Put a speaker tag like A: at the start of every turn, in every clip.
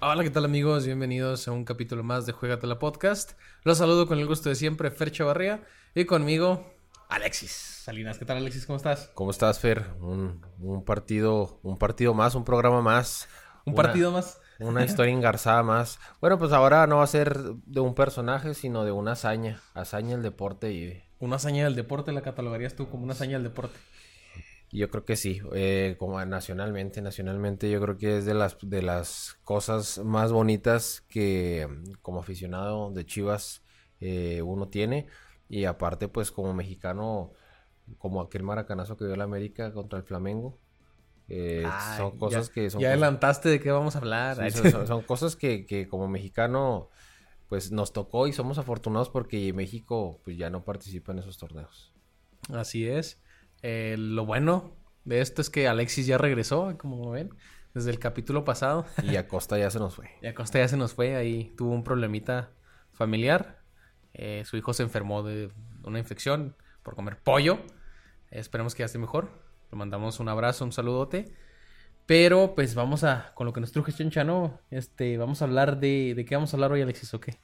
A: Hola, ¿qué tal amigos? Bienvenidos a un capítulo más de Juegatela Podcast. Los saludo con el gusto de siempre, Fer Chavarría, y conmigo, Alexis Salinas. ¿Qué tal, Alexis? ¿Cómo estás?
B: ¿Cómo estás, Fer? Un, un partido, un partido más, un programa más.
A: ¿Un
B: Una-
A: partido más?
B: Una historia engarzada más. Bueno, pues ahora no va a ser de un personaje, sino de una hazaña. Hazaña el deporte y,
A: Una hazaña del deporte, ¿la catalogarías tú como una hazaña del deporte?
B: yo creo que sí. eh, como nacionalmente, nacionalmente yo creo que es de las, de las cosas más bonitas que como aficionado de Chivas eh, uno tiene. Y aparte, pues como mexicano, como aquel maracanazo que dio la América contra el Flamengo. Eh,
A: Ay,
B: son cosas
A: ya,
B: que son
A: Ya adelantaste de qué vamos a hablar.
B: Sí,
A: Ay,
B: son, son- son cosas que, que como mexicano pues nos tocó y somos afortunados porque México pues ya no participa en esos torneos.
A: Así es. Eh, lo bueno de esto es que Alexis ya regresó, como ven, desde el capítulo pasado.
B: Y Acosta ya se nos fue.
A: Y Acosta ya se nos fue, ahí tuvo un problemita familiar. Eh, su hijo se enfermó de una infección por comer pollo. esperemos que ya esté mejor. Le mandamos un abrazo, un saludote. Pero pues vamos a, con lo que nos truje Chenchano, este, vamos a hablar de, ¿de qué vamos a hablar hoy Alexis o qué?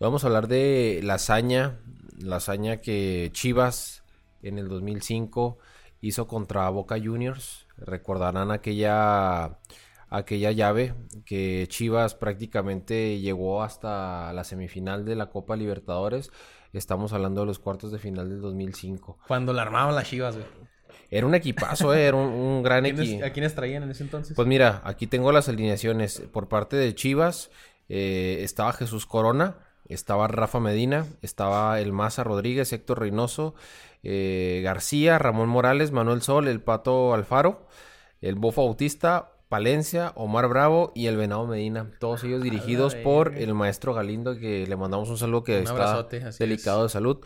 B: Vamos a hablar de la hazaña, la hazaña que Chivas en el 2005 hizo contra Boca Juniors. Recordarán aquella aquella llave que Chivas prácticamente llegó hasta la semifinal de la Copa Libertadores. Estamos hablando de los cuartos de final del 2005.
A: Cuando la armaban las chivas, güey.
B: Era un equipazo, eh, era un, un gran
A: ¿Quiénes-
B: equipo.
A: ¿A quiénes traían en ese entonces?
B: Pues mira, aquí tengo las alineaciones. Por parte de Chivas, eh, estaba Jesús Corona, estaba Rafa Medina, estaba el Maza Rodríguez, Héctor Reynoso, eh, García, Ramón Morales, Manuel Sol, el Pato Alfaro, el Bofo Bautista, Palencia, Omar Bravo y el Venado Medina. Todos ellos dirigidos por el maestro Galindo, que le mandamos un saludo que
A: Un
B: está delicado de salud.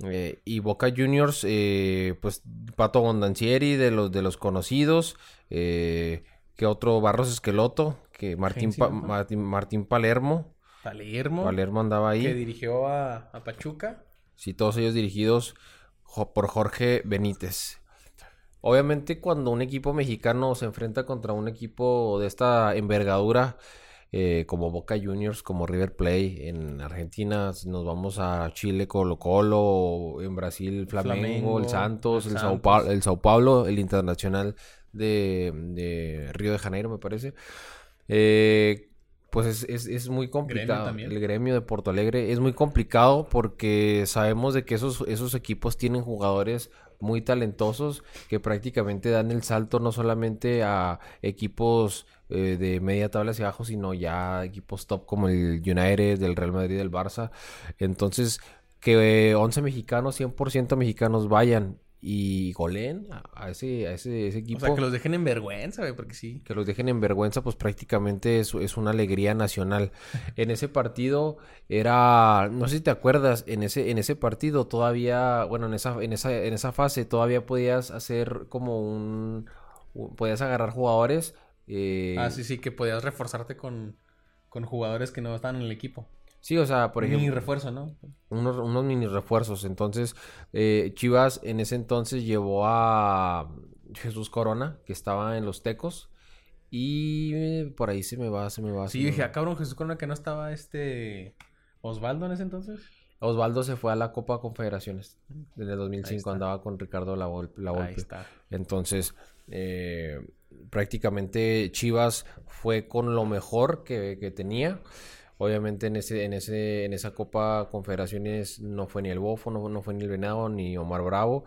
B: Eh, y Boca Juniors, eh, pues Pato Bondancieri, de los de los conocidos. Eh, que otro Barros Esqueloto, que Martín. Martín, Martín Palermo.
A: Palermo,
B: Palermo andaba
A: que
B: ahí.
A: dirigió a, a Pachuca.
B: Sí, todos ellos dirigidos por Jorge Benítez. Obviamente cuando un equipo mexicano se enfrenta contra un equipo de esta envergadura, eh, como Boca Juniors, como River Plate, en Argentina si nos vamos a Chile, Colo Colo, en Brasil, Flamengo,
A: Flamengo,
B: el Santos,
A: el
B: Sao el Sao Paulo, el Internacional de, de Río de Janeiro, me parece. Eh, pues es, es- es muy complicado. El gremio de Porto Alegre es muy complicado porque sabemos de que esos, esos equipos tienen jugadores muy talentosos que prácticamente dan el salto no solamente a equipos eh, de media tabla hacia abajo, sino ya equipos top como el United, del Real Madrid, del Barça. Entonces, que eh, 11 mexicanos, 100% mexicanos vayan y goleen a, ese, a ese, ese equipo
A: O sea, que los dejen en vergüenza, güey, porque sí.
B: que los dejen en vergüenza, pues prácticamente es, es una alegría nacional. En ese partido era, no sé si te acuerdas, en ese, en ese partido todavía, bueno, en esa, en esa, en esa fase todavía podías hacer como un, un- podías agarrar jugadores. eh,
A: Ah, sí, sí, que podías reforzarte con, con jugadores que no estaban en el equipo.
B: Sí, o sea, por ejemplo,
A: refuerzo, ¿no?
B: unos, unos mini refuerzos. Entonces, eh, Chivas en ese entonces llevó a Jesús Corona, que estaba en los Tecos. Y eh, por ahí se me va, se me va.
A: Sí, dije, ah, cabrón, Jesús Corona que no estaba este Osvaldo en ese entonces.
B: Osvaldo se fue a la Copa Confederaciones en el 2005,
A: está.
B: andaba con Ricardo La,
A: Ahí está.
B: Entonces, eh, prácticamente Chivas fue con lo mejor que, que tenía. Obviamente en ese, en ese, en esa Copa Confederaciones no fue ni el Bofo, no, no fue ni el Venado, ni Omar Bravo.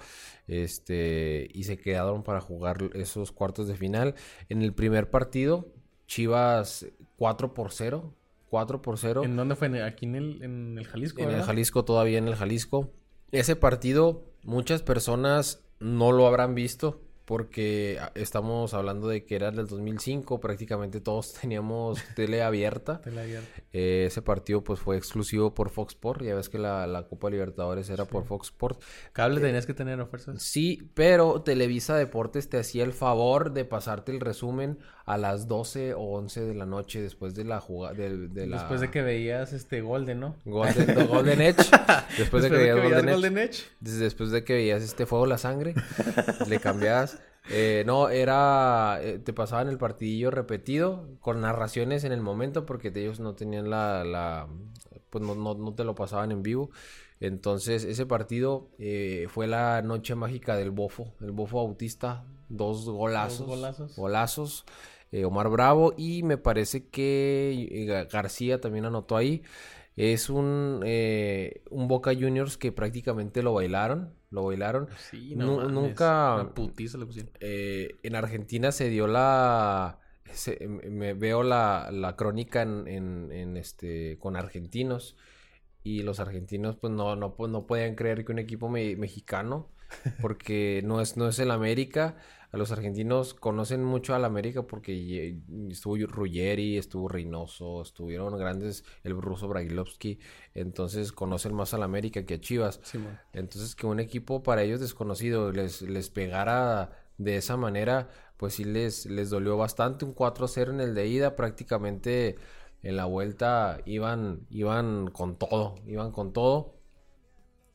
B: Este, y se quedaron para jugar esos cuartos de final. En el primer partido, Chivas 4 por 0. 4 por 0.
A: ¿En dónde fue? ¿En- Aquí en el, en el Jalisco,
B: En el. Jalisco, todavía en el Jalisco. Ese partido, muchas personas no lo habrán visto porque estamos hablando de que era del 2005, prácticamente todos teníamos tele abierta.
A: Tela abierta.
B: Eh, ese partido pues fue exclusivo por Fox Sport, ya ves que la, la Copa Libertadores era por Fox Sport.
A: Cable tenías que tener a fuerzas.
B: Sí, pero Televisa Deportes te hacía el favor de pasarte el resumen a las 12 o 11 de la noche después de la jugada. De, de la...
A: Después de que veías este Golden, ¿no?
B: Golden, Golden Edge. Después, de que veías, Golden, Golden Edge. Después de que veías este fuego la sangre, le cambiabas. Eh, no, era. Eh, te pasaban el partidillo repetido con narraciones en el momento porque ellos no tenían la. la pues no, no, no te lo pasaban en vivo. Entonces, ese partido eh, fue la noche mágica del Bofo, el Bofo Bautista, dos golazos. Dos golazos. golazos eh, Omar Bravo y me parece que eh, García también anotó ahí. Es un, un Boca Juniors que prácticamente lo bailaron. Lo bailaron.
A: Sí, no, nunca. Putiza le pusieron.
B: en Argentina se dio la. me veo la, la crónica en, en, en, este con argentinos y los argentinos pues no, no, pues, no podían creer que un equipo mexicano, porque no es, no es el América, a los argentinos conocen mucho al América porque estuvo Ruggeri, estuvo Reynoso, estuvieron grandes, el ruso Brailovsky, entonces conocen más al América que a Chivas. entonces que un equipo para ellos desconocido les, les pegara de esa manera, pues sí les, les dolió bastante, un 4-0 en el de ida, prácticamente en la vuelta iban, iban con todo, iban con todo.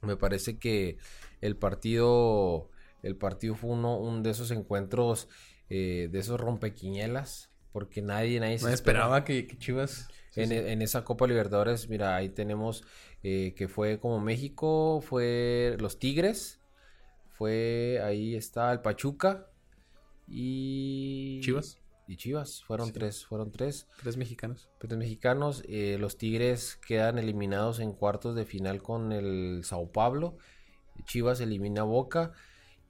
B: Me parece que el partido, el partido fue uno, de esos encuentros, eh, de esos rompequiñelas, porque nadie, nadie
A: se esperaba que, Chivas...
B: en, esa Copa Libertadores, mira, ahí tenemos eh, que fue como México, fue los Tigres, fue, ahí está el Pachuca y...
A: Chivas
B: y Chivas. Fueron tres, fueron tres.
A: Tres mexicanos.
B: Tres mexicanos. Eh, los Tigres quedan eliminados en cuartos de final con el Sao Paulo. Chivas elimina Boca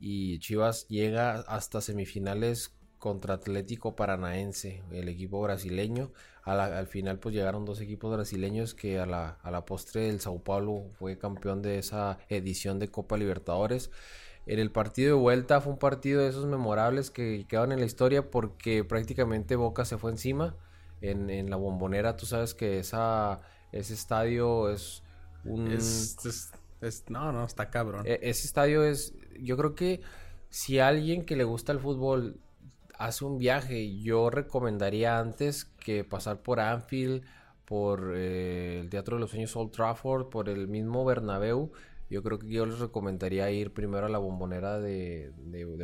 B: y Chivas llega hasta semifinales contra Atlético Paranaense, el equipo brasileño. al final pues llegaron dos equipos brasileños que a la, a la postre el Sao Paulo fue campeón de esa edición de Copa Libertadores. En el partido de vuelta fue un partido de esos memorables que quedaron en la historia porque prácticamente Boca se fue encima en, la bombonera. Tú sabes que esa, ese estadio es un...
A: no, no, está cabrón.
B: E, ese estadio es, yo creo que si alguien que le gusta el fútbol hace un viaje, yo recomendaría antes que pasar por Anfield, por eh, el Teatro de los Sueños Old Trafford, por el mismo Bernabéu, yo creo que yo les recomendaría ir primero a la bombonera de,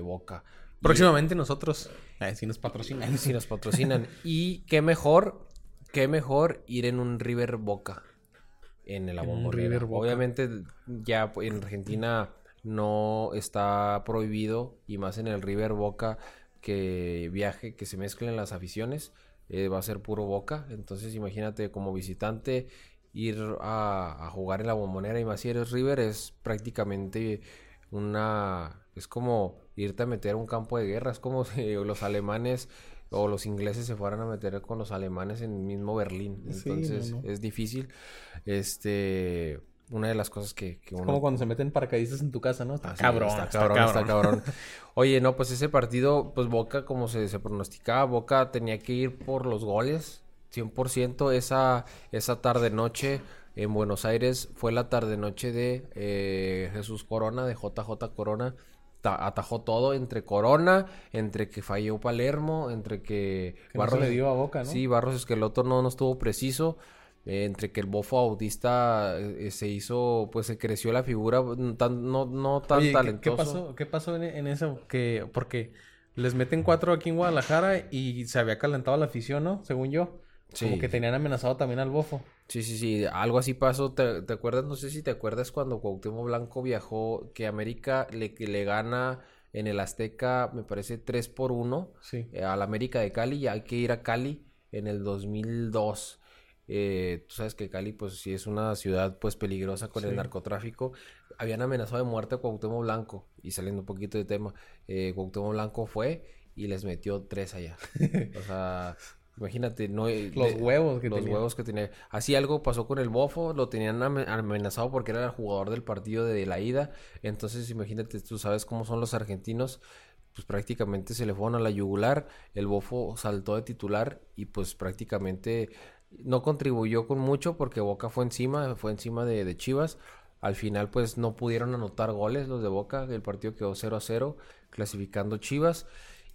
B: Boca.
A: Próximamente nosotros, si nos patrocinan.
B: Si nos patrocinan. y qué mejor, qué mejor ir en un River Boca. En la bombonera. Obviamente ya en Argentina no está prohibido, y más en el River Boca, que viaje, que se mezclen las aficiones. Eh, va a ser puro Boca. Entonces imagínate como visitante ir a, jugar en la bombonera y más si eres River es prácticamente una es como irte a meter a un campo de guerra es como si los alemanes o los ingleses se fueran a meter con los alemanes en el mismo Berlín. Entonces es difícil. Este una de las cosas que,
A: uno... Es como cuando se meten paracaidistas en tu casa, ¿no?
B: Está, cabrón, está, cabrón, está cabrón, Oye, no, pues ese partido, pues Boca, como se, se pronosticaba, Boca tenía que ir por los goles 100% esa, esa tarde-noche en Buenos Aires. Fue la tarde-noche de eh, Jesús Corona, de JJ Corona. Atajó todo entre Corona, entre que falló Palermo, entre que,
A: Barros le dio a Boca, ¿no?
B: Sí, Barros Esqueloto no, no estuvo preciso. Eh, entre que el bofo autista eh, se hizo, pues se creció la figura, mm, tan, no, no tan talentoso.
A: ¿qué, pasó, ¿Qué pasó en, eso? Que, porque les meten cuatro aquí en Guadalajara y se había calentado la afición, ¿no? Según yo. Como que tenían amenazado también al bofo.
B: Sí, sí, sí. Algo así pasó. ¿Te, acuerdas? No sé si te acuerdas cuando Cuauhtémoc Blanco viajó, que América le, le gana en el Azteca, me parece 3 por 1
A: sí.
B: Eh, al América de Cali. Y hay que ir a Cali en el 2002. Eh, tú sabes que Cali, pues sí es una ciudad pues peligrosa con el narcotráfico. Habían amenazado de muerte a Cuauhtémoc Blanco. Y saliendo un poquito de tema, eh, Cuauhtémoc Blanco fue y les metió tres allá. o sea, Imagínate, no
A: los huevos
B: que los huevos que tenía. Así algo pasó con el Bofo, lo tenían amenazado porque era el jugador del partido de la ida. Entonces, imagínate, tú sabes cómo son los argentinos, pues prácticamente se le fueron a la yugular, el Bofo saltó de titular y pues prácticamente no contribuyó con mucho porque Boca fue encima, fue encima de, de Chivas. Al final pues no pudieron anotar goles los de Boca, el partido quedó 0 a 0, clasificando Chivas.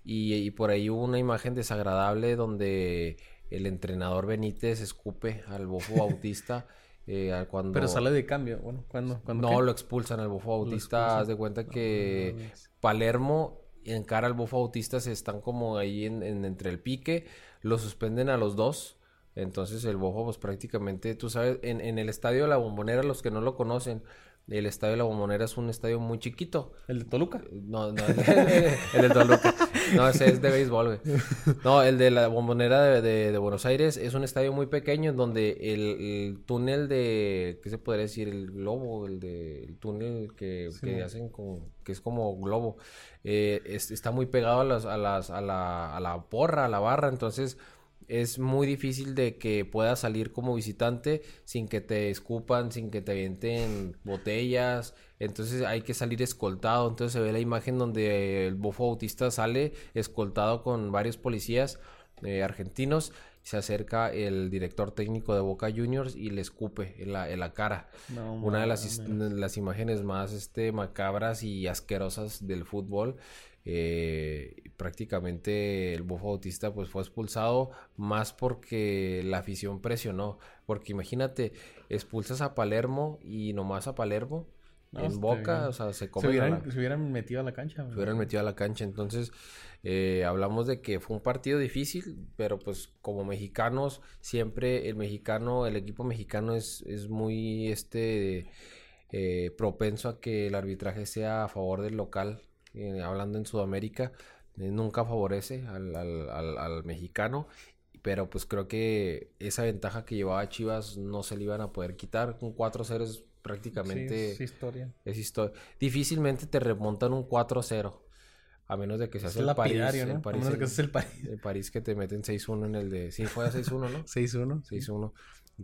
B: Y, y por ahí hubo una imagen desagradable donde el entrenador Benítez escupe al Bofo Bautista. eh, al cuando...
A: Pero sale de cambio. Bueno, ¿cuándo? ¿Cuándo
B: No,
A: qué?
B: lo expulsan al Bofo Bautista. Haz de cuenta que
A: No mames.
B: Palermo encara al Bofo Bautista. Se están como ahí en, en- entre el pique. Lo suspenden a los dos. Entonces el Bofo, pues prácticamente, tú sabes, en, en el estadio de la Bombonera, los que no lo conocen, el estadio de la Bombonera es un estadio muy chiquito.
A: ¿El de Toluca?
B: No, no, el, el de Toluca. No, ese es de béisbol, güey. No, el de la bombonera de, de- de Buenos Aires es un estadio muy pequeño en donde el, el túnel de, ¿qué se podría decir? El globo, el de, el túnel que,
A: Sí,
B: que hacen con, que es como globo, eh, es- está muy pegado a las, a las, a la, a la porra, a la barra, entonces es muy difícil de que puedas salir como visitante sin que te escupan, sin que te avienten botellas. Entonces hay que salir escoltado. Entonces se ve la imagen donde el bofo autista sale escoltado con varios policías eh, argentinos. Se acerca el director técnico de Boca Juniors y le escupe en la, en la cara.
A: No,
B: Una de las, las imágenes más este, macabras y asquerosas del fútbol. Eh, prácticamente el Bofo Bautista pues fue expulsado más porque la afición presionó. Porque imagínate, expulsas a Palermo y nomás a Palermo
A: No,
B: en Boca,
A: bien.
B: o sea, se la-
A: hubieran, se hubieran metido a la cancha.
B: se hubieran metido a la cancha. Entonces, eh, hablamos de que fue un partido difícil, pero pues como mexicanos, siempre el mexicano, el equipo mexicano es, es muy este eh, propenso a que el arbitraje sea a favor del local. Eh, hablando en Sudamérica, eh, nunca favorece al, al- al- al mexicano. Pero pues creo que esa ventaja que llevaba Chivas no se le iban a poder quitar. Un 4-0 es prácticamente...
A: Sí, es historia.
B: Es historia. Difícilmente te remontan un 4-0. A menos de que se
A: Es
B: hace el París.
A: lapidario,
B: el
A: ¿no? A
B: París,
A: menos
B: en-
A: que ese es el París.
B: el París que te meten 6-1 en el de... Sí, fue a 6-1, ¿no?
A: 6-1.
B: 6-1.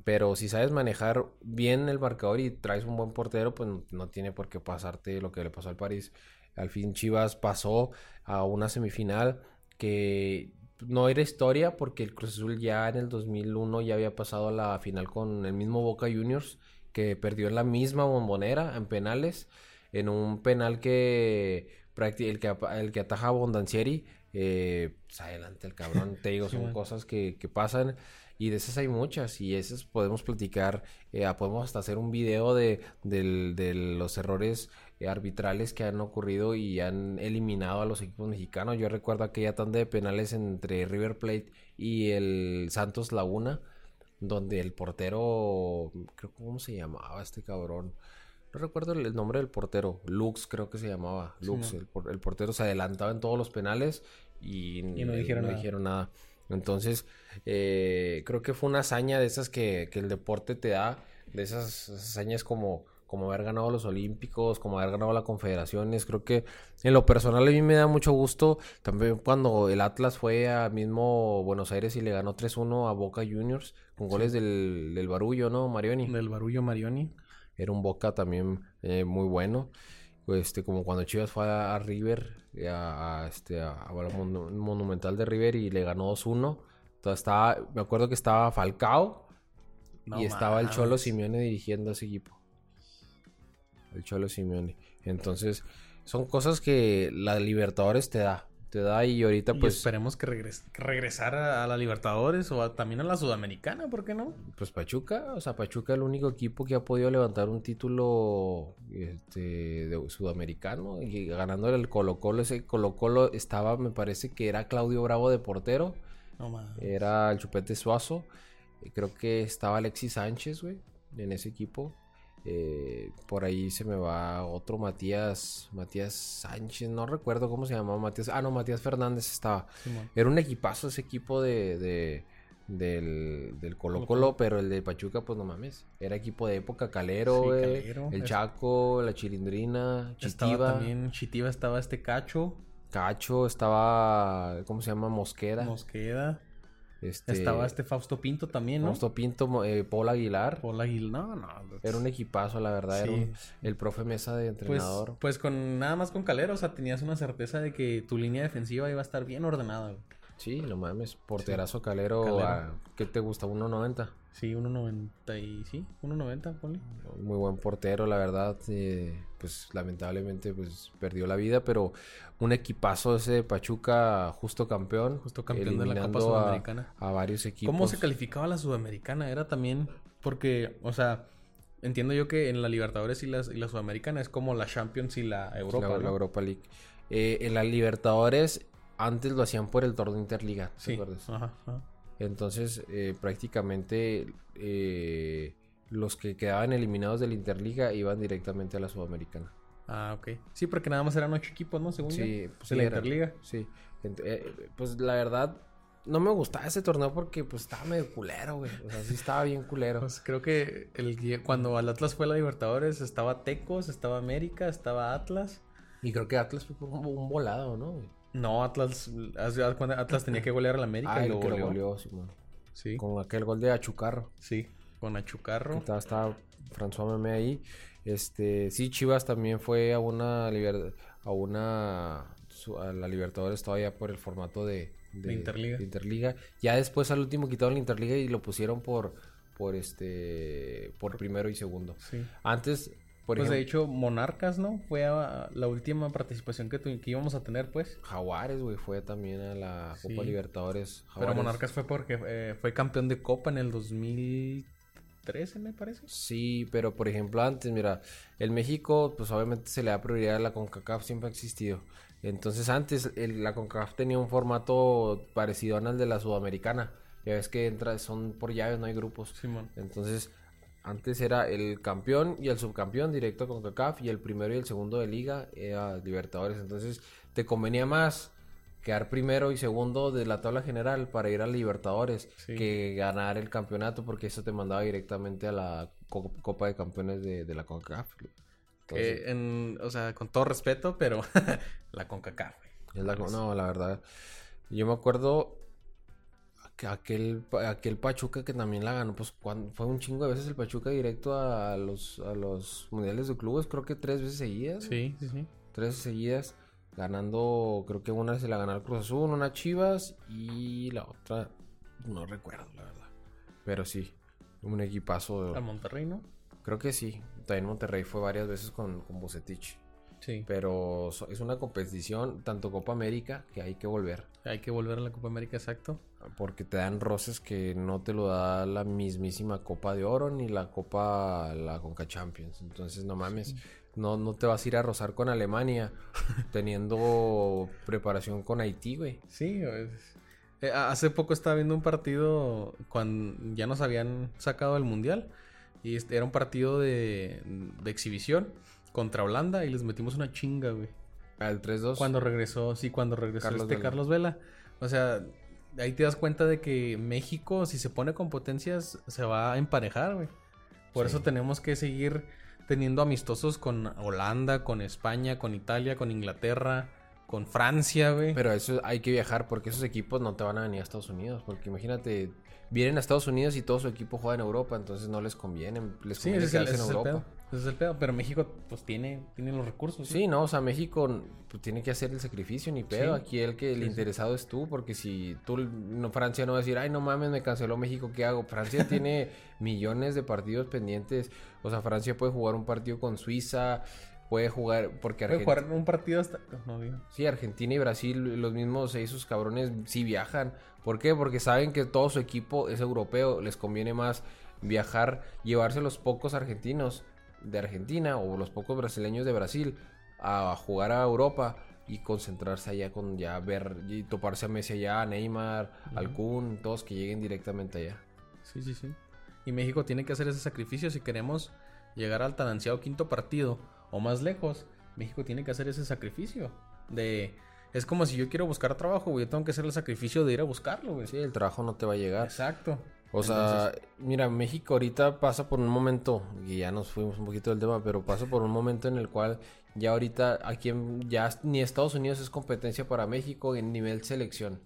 B: Pero si sabes manejar bien el marcador y traes un buen portero, pues no, no tiene por qué pasarte lo que le pasó al París. Al fin Chivas pasó a una semifinal que no era historia porque el Cruz Azul ya en el 2001 ya había pasado a la final con el mismo Boca Juniors que perdió en la misma bombonera en penales en un penal que el que, el que ataja a Bondancieri eh, pues adelante el cabrón. Te digo son cosas que, que pasan y de esas hay muchas y esas podemos platicar eh, podemos hasta hacer un video de, de los errores arbitrales que han ocurrido y han eliminado a los equipos mexicanos yo recuerdo aquella tanda de penales entre River Plate y el Santos Laguna donde el portero, creo cómo se llamaba este cabrón. No recuerdo el, nombre del portero. Lux creo que se llamaba.
A: Sí,
B: Lux.
A: ¿no?
B: el, por- el portero se adelantaba en todos los penales y,
A: Y no dijeron nada.
B: dijeron nada. Entonces, eh, creo que fue una hazaña de esas que, que el deporte te da. De esas hazañas como, como haber ganado los Olímpicos, como haber ganado la Confederaciones. Creo que en lo personal a mí me da mucho gusto. También cuando el Atlas fue a mismo Buenos Aires y le ganó 3-1 a Boca Juniors con goles del, del Barullo, ¿no? Marioni.
A: Del Barullo Marioni.
B: Era un Boca también eh, muy bueno. Este, como cuando Chivas fue a, a River, eh, a, a, este, a, a Mon- Monumental de River y le ganó 2-1. Entonces estaba, me acuerdo que estaba Falcao
A: No
B: y estaba el Cholo. Simeone dirigiendo ese equipo. El Cholo Simeone. Entonces, son cosas que la Libertadores te da. Te da y ahorita
A: Y
B: pues...
A: esperemos que, regres que regresara a la Libertadores o a- también a la Sudamericana, ¿por qué no?
B: Pues Pachuca, o sea, Pachuca es el único equipo que ha podido levantar un título este, de sudamericano y ganándole el Colo Colo. Ese Colo Colo estaba, me parece que era Claudio Bravo de portero,
A: No
B: era el Chupete Suazo, y creo que estaba Alexis Sánchez, güey, en ese equipo. Eh, por ahí se me va otro Matías, Matías Sánchez, no recuerdo cómo se llamaba Matías. Ah, no, Matías Fernández estaba. Era un equipazo ese equipo de, de- del, del Colo
A: Colo
B: pero el de Pachuca, pues no mames. Era equipo de época Calero,
A: Sí,
B: güey,
A: Calero.
B: el
A: Es-
B: Chaco, la Chilindrina,
A: Estaba
B: Chitiva,
A: también, Chitiva estaba este Cacho,
B: Cacho, estaba, ¿cómo se llama? Mosqueda.
A: Mosqueda.
B: Este,
A: Estaba este Fausto Pinto también, ¿no?
B: Fausto Pinto, eh, Paul Aguilar.
A: Paul Aguil- No, no.
B: Era un equipazo, la verdad. Era un- el profe Mesa de
A: Pues,
B: entrenador.
A: pues con nada más con Calero, o sea, tenías una certeza de que tu línea defensiva iba a estar bien ordenada. güey.
B: Sí, no mames. Porterazo Calero,
A: Calero.
B: a- ¿qué te gusta? 1.90.
A: Sí, 1.90 y... Sí, 1.90, ponle.
B: Muy buen portero, la verdad. eh, pues lamentablemente pues perdió la vida, pero un equipazo ese de Pachuca, justo campeón.
A: Justo campeón de la Copa
B: eliminando a-
A: Sudamericana.
B: A, varios equipos.
A: ¿Cómo se calificaba la Sudamericana? Era también... Porque, o sea... Entiendo yo que en la Libertadores y la, y la Sudamericana es como la Champions y la Europa,
B: la,
A: ¿no?
B: la Europa League. Eh, en la Libertadores, antes lo hacían por el torneo Interliga, ¿te
A: Sí.
B: acuerdas?
A: Ajá, ajá.
B: Entonces, eh, prácticamente eh, los que quedaban eliminados de la Interliga iban directamente a la Sudamericana.
A: Ah, ok. Sí, porque nada más eran ocho equipos, ¿no? Según
B: Sí,
A: yo.
B: pues
A: de la
B: era.
A: Interliga.
B: Sí. Eh, pues la verdad, no me gustaba ese torneo porque pues estaba medio culero, güey. O sea, sí estaba bien culero.
A: Pues creo que el, cuando al Atlas fue a la Libertadores estaba Tecos, estaba América, estaba Atlas.
B: Y creo que Atlas fue como un volado, ¿no? güey?
A: No, Atlas, Atlas tenía que golear al América
B: Ah,
A: y lo
B: que lo
A: goleó.
B: goleó, Simón.
A: Sí,
B: Con aquel gol de Achucarro.
A: sí, con Achucarro.
B: Estaba, estaba François Memé ahí. Este, sí, Chivas también fue a una a una a la Libertadores todavía por el formato de,
A: De Interliga.
B: de Interliga. Ya después al último quitaron la Interliga y lo pusieron por por este por primero y segundo.
A: Sí.
B: Antes, por
A: pues de hecho, Monarcas, ¿no? Fue a la última participación que, tu- que íbamos a tener, pues.
B: Jaguares, güey, fue también a la Copa
A: Sí.
B: Libertadores.
A: Pero Monarcas fue porque eh, fue campeón de Copa en el 2013, me parece.
B: Sí, pero por ejemplo antes, mira, el México, pues obviamente se le da prioridad a la CONCACAF, siempre ha existido. Entonces antes el- la CONCACAF tenía un formato parecido al de la Sudamericana. Ya ves que entra, son por llaves, no hay grupos.
A: Simón.
B: Entonces antes era el campeón y el subcampeón directo con CONCACAF y el primero y el segundo de liga era Libertadores. Entonces te convenía más quedar primero y segundo de la tabla general para ir a Libertadores
A: Sí.
B: que ganar el campeonato porque eso te mandaba directamente a la co- Copa de Campeones de, de la CONCACAF. Entonces,
A: en, o sea, con todo respeto, pero la CONCACAF, güey.
B: es la- no, la verdad. Yo me acuerdo aquel, aquel Pachuca que también la ganó, pues cuando, fue un chingo de veces el Pachuca directo a los, a los mundiales de clubes, creo que tres veces seguidas.
A: Sí, sí, sí.
B: Tres seguidas, ganando, creo que una se la ganó al Cruz Azul, una Chivas y la otra no recuerdo, la verdad. Pero sí, un equipazo.
A: Al Monterrey, ¿no?
B: Creo que sí. También Monterrey fue varias veces con, con Bucetich.
A: Sí.
B: Pero es una competición, tanto Copa América, que hay que volver.
A: Hay que volver a la Copa América, exacto.
B: Porque te dan roces que no te lo da la mismísima Copa de Oro ni la Copa, la Conca Champions. Entonces, no mames, no, no te vas a ir a rozar con Alemania teniendo preparación con Haití, güey.
A: Sí, es- eh, hace poco estaba viendo un partido cuando ya nos habían sacado del mundial y este era un partido de, de exhibición contra Holanda y les metimos una chinga, güey.
B: Al 3-2.
A: Cuando regresó, sí, cuando regresó
B: Carlos
A: este
B: Vela.
A: Carlos Vela. O sea, ahí te das cuenta de que México, si se pone con potencias, se va a emparejar, güey. Por
B: Sí.
A: eso tenemos que seguir teniendo amistosos con Holanda, con España, con Italia, con Inglaterra, con Francia, güey.
B: Pero eso hay que viajar porque esos equipos no te van a venir a Estados Unidos. Porque imagínate, vienen a Estados Unidos y todo su equipo juega en Europa, entonces no les conviene. Les
A: Sí,
B: conviene
A: el,
B: quedarse
A: es
B: en
A: el
B: Europa.
A: pedo. Ese es el pedo. Pero México, pues, tiene, tiene los recursos.
B: Sí, no, o sea, México pues, tiene que hacer el sacrificio, ni pedo.
A: Sí.
B: Aquí el que el
A: Sí, sí.
B: interesado es tú, porque si tú, no, Francia no va a decir, ay, no mames, me canceló México, ¿qué hago? Francia tiene millones de partidos pendientes. O sea, Francia puede jugar un partido con Suiza, puede jugar, porque
A: Puede
B: Argentina.
A: jugar un partido hasta. No.
B: Sí, Argentina y Brasil, los mismos esos cabrones sí viajan. ¿Por qué? Porque saben que todo su equipo es europeo. Les conviene más viajar, llevarse los pocos argentinos de Argentina o los pocos brasileños de Brasil a jugar a Europa y concentrarse allá con ya ver y toparse a Messi allá, a Neymar, al Kun, todos que lleguen directamente allá.
A: Sí, sí, sí. Y México tiene que hacer ese sacrificio si queremos llegar al tan ansiado quinto partido o más lejos. México tiene que hacer ese sacrificio de es como si yo quiero buscar trabajo, güey, yo tengo que hacer el sacrificio de ir a buscarlo, güey.
B: Sí, el trabajo no te va a llegar.
A: Exacto.
B: O sea, mira, México ahorita pasa por un momento, y ya nos fuimos un poquito del tema, pero pasa por un momento en el cual ya ahorita aquí en- ya ni Estados Unidos es competencia para México en nivel selección,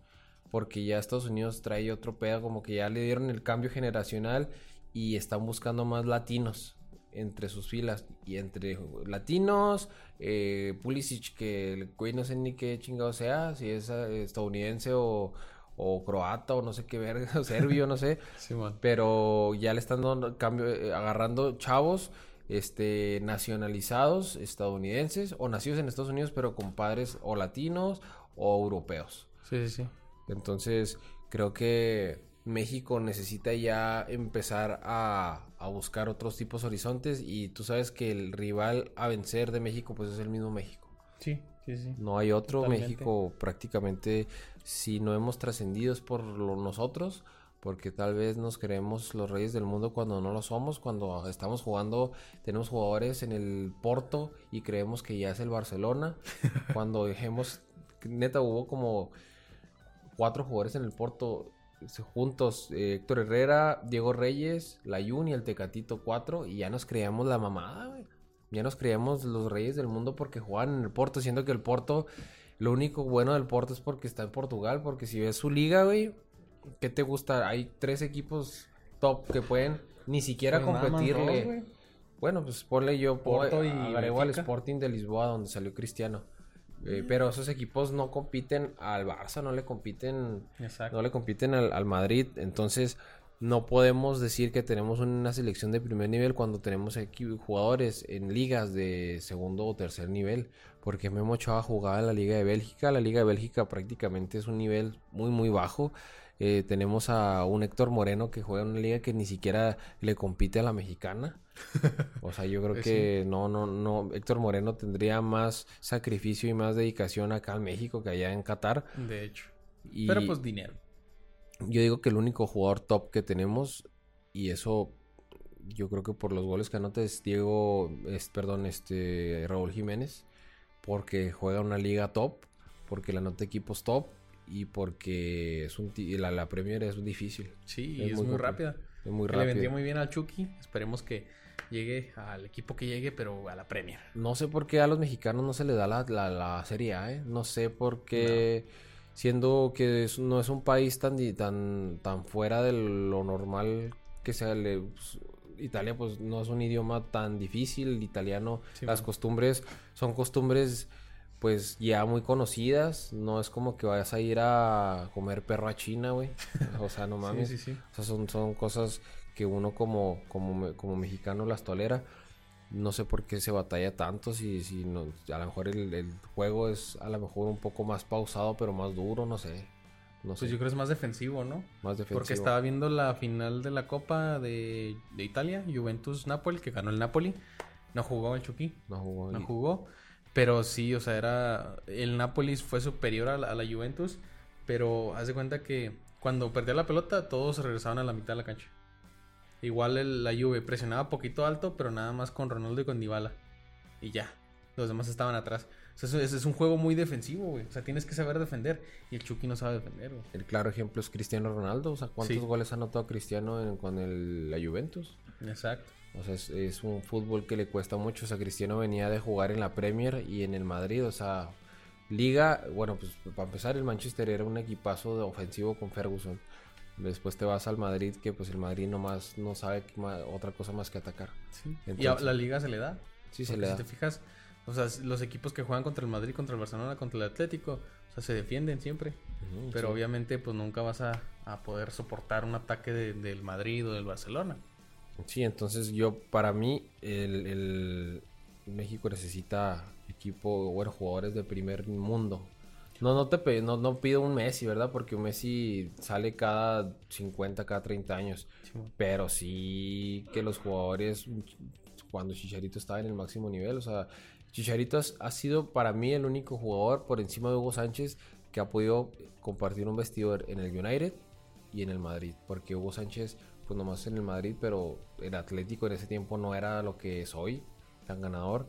B: porque ya Estados Unidos trae otro pedo, como que ya le dieron el cambio generacional y están buscando más latinos entre sus filas y entre latinos, eh, Pulisic que el güey no sé ni qué chingado sea, si es eh, estadounidense o, o croata o no sé qué verga, o serbio, no sé.
A: Sí.
B: Pero ya le están dando cambio, eh, agarrando chavos este nacionalizados estadounidenses o nacidos en Estados Unidos pero con padres o latinos o europeos.
A: Sí, sí, sí.
B: Entonces, creo que México necesita ya empezar a, a buscar otros tipos de horizontes y tú sabes que el rival a vencer de México pues es el mismo México.
A: Sí, sí, sí.
B: No hay otro
A: Totalmente.
B: México prácticamente si no hemos trascendido es por lo- nosotros, porque tal vez nos creemos los reyes del mundo cuando no lo somos, cuando estamos jugando, tenemos jugadores en el Porto y creemos que ya es el Barcelona, cuando dejemos, neta hubo como cuatro jugadores en el Porto juntos, eh, Héctor Herrera, Diego Reyes, Layun y el Tecatito 4 y ya nos creíamos la mamada, güey. Ya nos creíamos los reyes del mundo porque jugaban en el Porto, siendo que el Porto, lo único bueno del Porto es porque está en Portugal, porque si ves su liga, güey, ¿qué te gusta? Hay tres equipos top que pueden ni siquiera
A: Pues
B: competirle.
A: dos,
B: bueno, pues ponle yo,
A: Porto y
B: al. Sporting de Lisboa donde salió Cristiano. Eh, pero esos equipos no compiten al Barça, no le compiten
A: Exacto.
B: no le compiten al, al Madrid. Entonces, no podemos decir que tenemos una selección de primer nivel cuando tenemos jugadores en ligas de segundo o tercer nivel. Porque Memo Ochoa jugaba en la Liga de Bélgica. La Liga de Bélgica prácticamente es un nivel muy, muy bajo. Eh, tenemos a un Héctor Moreno que juega en una liga que ni siquiera le compite a la mexicana. O sea, yo creo
A: Pues
B: que no, no, no. Héctor Moreno tendría más sacrificio y más dedicación acá en México que allá en Qatar.
A: De hecho.
B: Y-
A: Pero pues dinero.
B: yo digo que el único jugador top que tenemos, y eso yo creo que por los goles que anota es Diego, es, perdón, este Raúl Jiménez, porque juega una liga top, porque la anota equipos top y porque es un la, la Premier es difícil.
A: Sí,
B: Es
A: es,
B: muy
A: rápida.
B: Es muy
A: Que Le
B: rápido.
A: muy bien al Chucky. Esperemos que llegue al equipo que llegue, pero a la Premier.
B: No sé por qué a los mexicanos no se les da la, la, la Serie A, ¿eh? No sé por qué, siendo que es- no es un país tan, tan, tan fuera de lo normal que sea. le- pues, Italia pues no es un idioma tan difícil, el italiano,
A: Sí,
B: las
A: man.
B: costumbres son costumbres pues ya muy conocidas, no es como que vayas a ir a comer perro a China, güey. O sea, no mames.
A: Sí, sí, sí.
B: O sea, son, son cosas que uno como, como, como mexicano las tolera. No sé por qué se batalla tanto, si, si no, a lo mejor el, el juego es a lo mejor un poco más pausado, pero más duro, no sé. No sé,
A: Pues yo creo que es más defensivo, ¿no?
B: más defensivo.
A: Porque estaba viendo la final de la Copa de, de Italia, Juventus-Napoli, que ganó el Napoli. No jugó el Chucky,
B: No jugó.
A: no jugó. Pero sí, o sea, era. El Napoli fue superior a la, a la Juventus. Pero haz de cuenta que cuando perdía la pelota, todos regresaban a la mitad de la cancha. Igual el- la Juve presionaba poquito alto, pero nada más con Ronaldo y con Dybala. Y ya. Los demás estaban atrás. O sea, es, es un juego muy defensivo, güey. O sea, tienes que saber defender. Y el Chucky no sabe defender, güey.
B: El claro ejemplo es Cristiano Ronaldo. O sea, ¿cuántos
A: Sí.
B: goles ha anotado Cristiano en- con el- la Juventus?
A: Exacto.
B: O sea, es, es un fútbol que le cuesta mucho. O sea, Cristiano venía de jugar en la Premier y en el Madrid. O sea, Liga, bueno, pues para empezar, el Manchester era un equipazo de ofensivo con Ferguson. Después te vas al Madrid, que pues el Madrid nomás no sabe ma- otra cosa más que atacar.
A: Sí. y a la liga se le da.
B: Sí, se le da.
A: Si te fijas, o sea, los equipos que juegan contra el Madrid, contra el Barcelona, contra el Atlético, o sea, se defienden siempre. Pero
B: sí.
A: obviamente, pues nunca vas a, a poder soportar un ataque de- del Madrid o del Barcelona.
B: Sí, entonces yo, para mí, el, el México necesita equipo, bueno, jugadores de primer mundo. No, no te no, no pido un Messi, ¿verdad? Porque un Messi sale cada 50, cada 30 años. Pero sí que los jugadores, cuando Chicharito estaba en el máximo nivel, o sea, Chicharito ha sido para mí el único jugador por encima de Hugo Sánchez que ha podido compartir un vestidor en el United y en el Madrid. Porque Hugo Sánchez, pues nomás en el Madrid, pero el Atlético en ese tiempo no era lo que es hoy, tan ganador.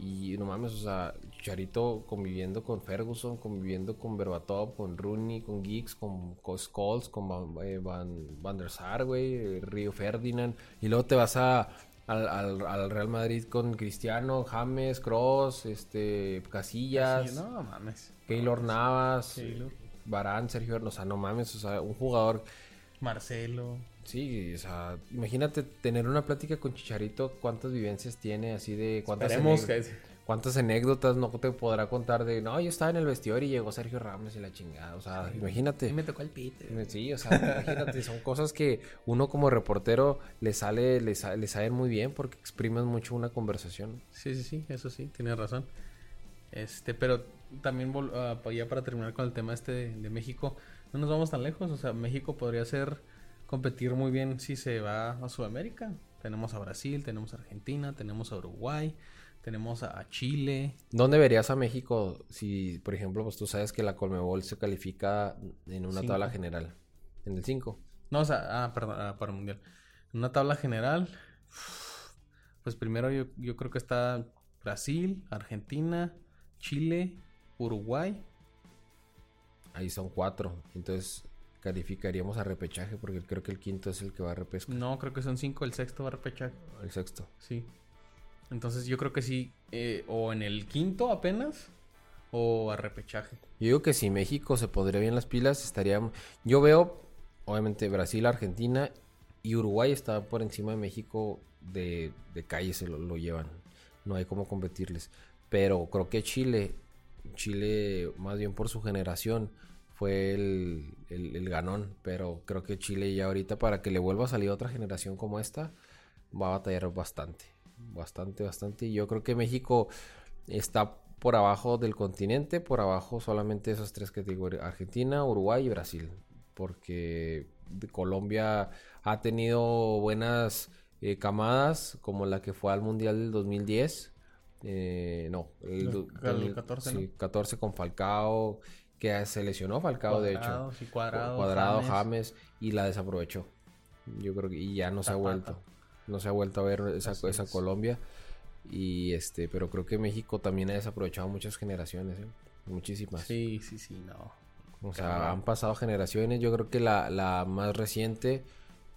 B: Y no mames, o sea, Chicharito conviviendo con Ferguson, conviviendo con Berbatov, con Rooney, con Giggs, con, con Scholes, con Van, eh, Van, Van der Sar, güey, Río Ferdinand. Y luego te vas a, al, al- al Real Madrid con Cristiano, James, Cross, este, Casillas,
A: Sí, no mames.
B: Keylor Navas,
A: Keylor.
B: Barán, Sergio, o sea, no mames, o sea, un jugador
A: Marcelo.
B: Sí, o sea, imagínate tener una plática con Chicharito, cuántas vivencias tiene, así de cuántas,
A: que-
B: cuántas anécdotas no te podrá contar de, no, yo estaba en el vestidor y llegó Sergio Ramos y la chingada. O sea, imagínate.
A: Y me tocó el pite.
B: Sí, o sea, imagínate, son cosas que uno como reportero le sale, le, sa- le salen muy bien porque exprimen mucho una conversación.
A: Sí, sí, sí, eso sí, tienes razón. Este, pero también pa- ya para terminar con el tema este de, de México, no nos vamos tan lejos, o sea, México podría ser competir muy bien si se va a Sudamérica. Tenemos a Brasil, tenemos a Argentina, tenemos a Uruguay, tenemos a, Chile.
B: ¿Dónde verías a México si, por ejemplo, pues tú sabes que la Colmebol se califica en una
A: Cinco.
B: tabla general? En el 5.
A: No, o sea, ah, perdón, ah, para el mundial. En una tabla general, pues primero yo, yo creo que está Brasil, Argentina, Chile, Uruguay.
B: Ahí son cuatro. Entonces calificaríamos a repechaje porque creo que el quinto es el que va a repesca.
A: No, creo que son cinco, el sexto va a repechar.
B: El sexto.
A: Sí. Entonces yo creo que sí, eh, o en el quinto apenas, o a repechaje.
B: Yo digo que si México se pondría bien las pilas, estaría... Yo veo, obviamente, Brasil, Argentina y Uruguay está por encima de México de, de calle, se lo, lo llevan. No hay cómo competirles. Pero creo que Chile, Chile, más bien por su generación, fue el, el- el ganón. Pero creo que Chile ya ahorita, para que le vuelva a salir otra generación como esta, va a batallar bastante. Bastante, bastante. Y yo creo que México está por abajo del continente, por abajo solamente esas tres categorías, Argentina, Uruguay y Brasil, porque Colombia ha tenido buenas eh, camadas, como la que fue al Mundial del 2010, eh, no, el,
A: Los-
B: do-
A: el
B: 2000
A: 14,
B: sí,
A: ¿no?
B: 14 con Falcao, que se lesionó Falcao de hecho,
A: Cuadrado, sí, cuadrado,
B: Cuadrado,
A: James.
B: James, y la desaprovechó. Yo creo que y ya no se ha vuelto. No se ha vuelto a ver esa,
A: Así
B: esa
A: es.
B: Colombia. Y este, pero creo que México también ha desaprovechado muchas generaciones, ¿eh? muchísimas.
A: Sí, sí, sí, no.
B: O sea, han pasado generaciones. Yo creo que la, la más reciente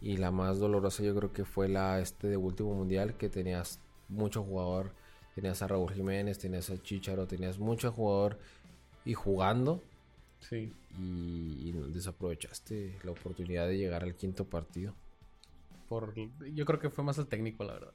B: y la más dolorosa, yo creo que fue la este de último mundial, que tenías mucho jugador. Tenías a Raúl Jiménez, tenías a Chicharo, tenías mucho jugador y jugando.
A: Sí.
B: Y, y desaprovechaste la oportunidad de llegar al quinto partido.
A: Por, yo creo que fue más el técnico, la verdad.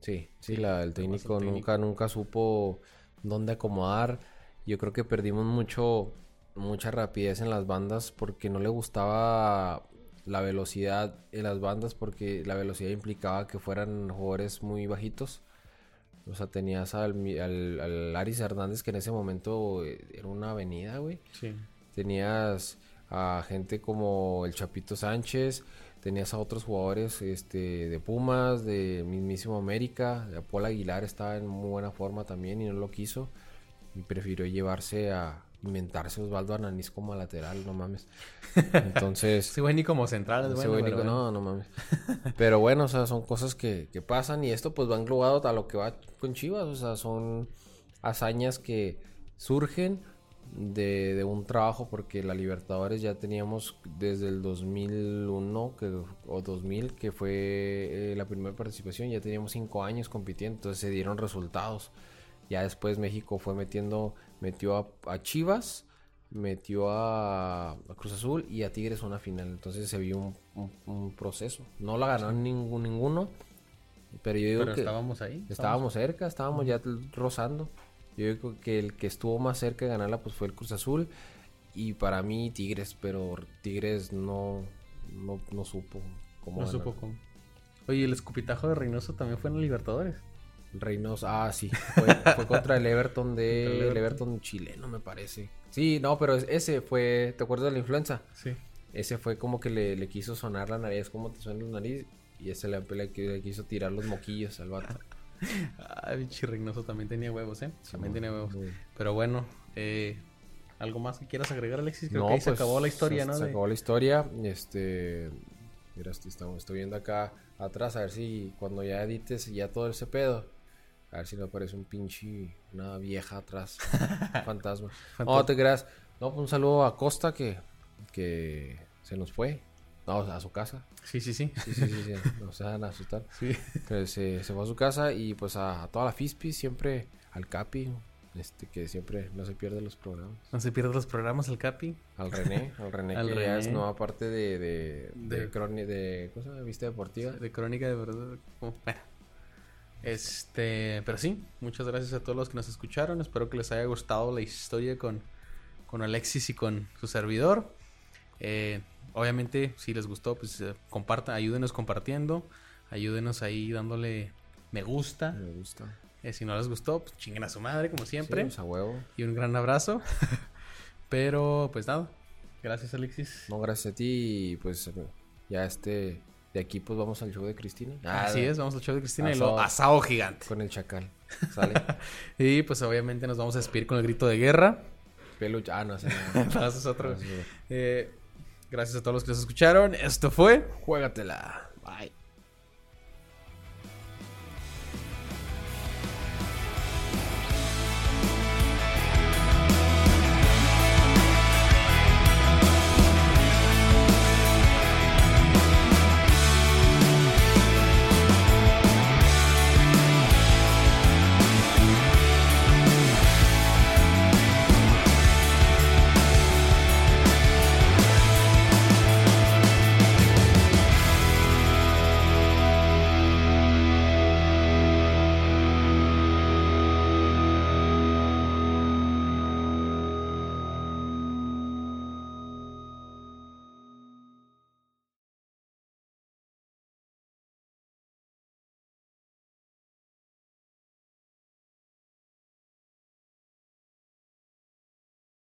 B: Sí, sí, la, el técnico nunca, nunca supo dónde acomodar. Yo creo que perdimos mucho, mucha rapidez en las bandas porque no le gustaba la velocidad en las bandas porque la velocidad implicaba que fueran jugadores muy bajitos. O sea, tenías al, al, al Aris Hernández que en ese momento eh, era una avenida, güey.
A: Sí.
B: Tenías a gente como el Chapito Sánchez, tenías a otros jugadores este, de Pumas, de mismísimo América, Paul Aguilar estaba en muy buena forma también y no lo quiso. Y prefirió llevarse a inventarse Osvaldo Ananís como lateral, no mames. Entonces,
A: Sí, güey, ni como central, es bueno.
B: no, no mames. Pero bueno, o sea, son cosas que, que pasan y esto pues va englobado a lo que va con Chivas. O sea, son hazañas que surgen de, de un trabajo porque la Libertadores ya teníamos desde el 2001 que, o 2000 que fue eh, la primera participación, ya teníamos cinco años compitiendo, entonces se dieron resultados. Ya después México fue metiendo, metió a, a Chivas, metió a, a Cruz Azul y a Tigres una final. Entonces se vio un, un- un proceso. No la ganaron ningún, ninguno, pero yo digo
A: Pero
B: que
A: estábamos ahí.
B: estábamos cerca, estábamos ya rozando. Yo digo que el que estuvo más cerca de ganarla pues fue el Cruz Azul y para mí Tigres, pero Tigres no, no, no supo cómo
A: No
B: ganar.
A: supo cómo. Oye, el escupitajo de Reynoso también fue en el Libertadores.
B: Reynoso, ah, sí, fue, fue contra el Everton de
A: el
B: el Everton chileno, me parece. Sí, no, pero es- ese fue, ¿te acuerdas de la influenza?
A: Sí.
B: Ese fue como que le, le quiso sonar la nariz, como te suena la nariz, y ese le, le- le quiso tirar los moquillos al vato.
A: Ay, pinche Reynoso también tenía huevos, ¿eh? También tenía huevos. Pero bueno, eh, ¿algo más que quieras agregar, Alexis? Creo
B: No,
A: que ahí se
B: pues,
A: acabó la historia,
B: se-
A: ¿no?
B: Se acabó la historia. Este. Mira, estoy, estamos- estoy viendo acá atrás a ver si cuando ya edites ya todo ese pedo. A ver si no aparece un pinche. Una vieja atrás. fantasma. No, te creas. No, pues un saludo a Costa que. Que se nos fue. No, a su casa.
A: Sí, sí, sí.
B: Sí, sí, sí. sí. No se van a asustar.
A: Sí.
B: Que se, se fue a su casa y pues a, a toda la FISPI, siempre al Capi. Este, que siempre no se pierde los programas.
A: No se pierdan los programas, el Capi.
B: Al René, al René
A: Al
B: que ya es
A: René.
B: nueva parte de, de, de,
A: De-
B: croni- de ¿cómo se llama? Vista Deportiva.
A: De crónica de verdad. Bueno. Este, pero sí, muchas gracias a todos los que nos escucharon. Espero que les haya gustado la historia con, con Alexis y con su servidor. Eh, obviamente, si les gustó, pues eh, compartan, ayúdenos compartiendo. Ayúdenos ahí dándole me gusta.
B: Me gusta.
A: Eh, si no les gustó, pues chinguen a su madre, como siempre.
B: Sí, pues, a huevo.
A: Y un gran abrazo. Pero, pues nada. Gracias, Alexis.
B: No, gracias a ti y pues ya este... De aquí pues vamos al show de Cristina. Ah,
A: Así es, vamos al show de Cristina y lo asado gigante.
B: Con el chacal. Sale.
A: Y pues obviamente nos vamos a despedir con el grito de guerra.
B: Peluche. Ah, no, ese no. No.
A: Eh, Gracias a todos los que nos escucharon. Esto fue
B: Juégatela. Bye.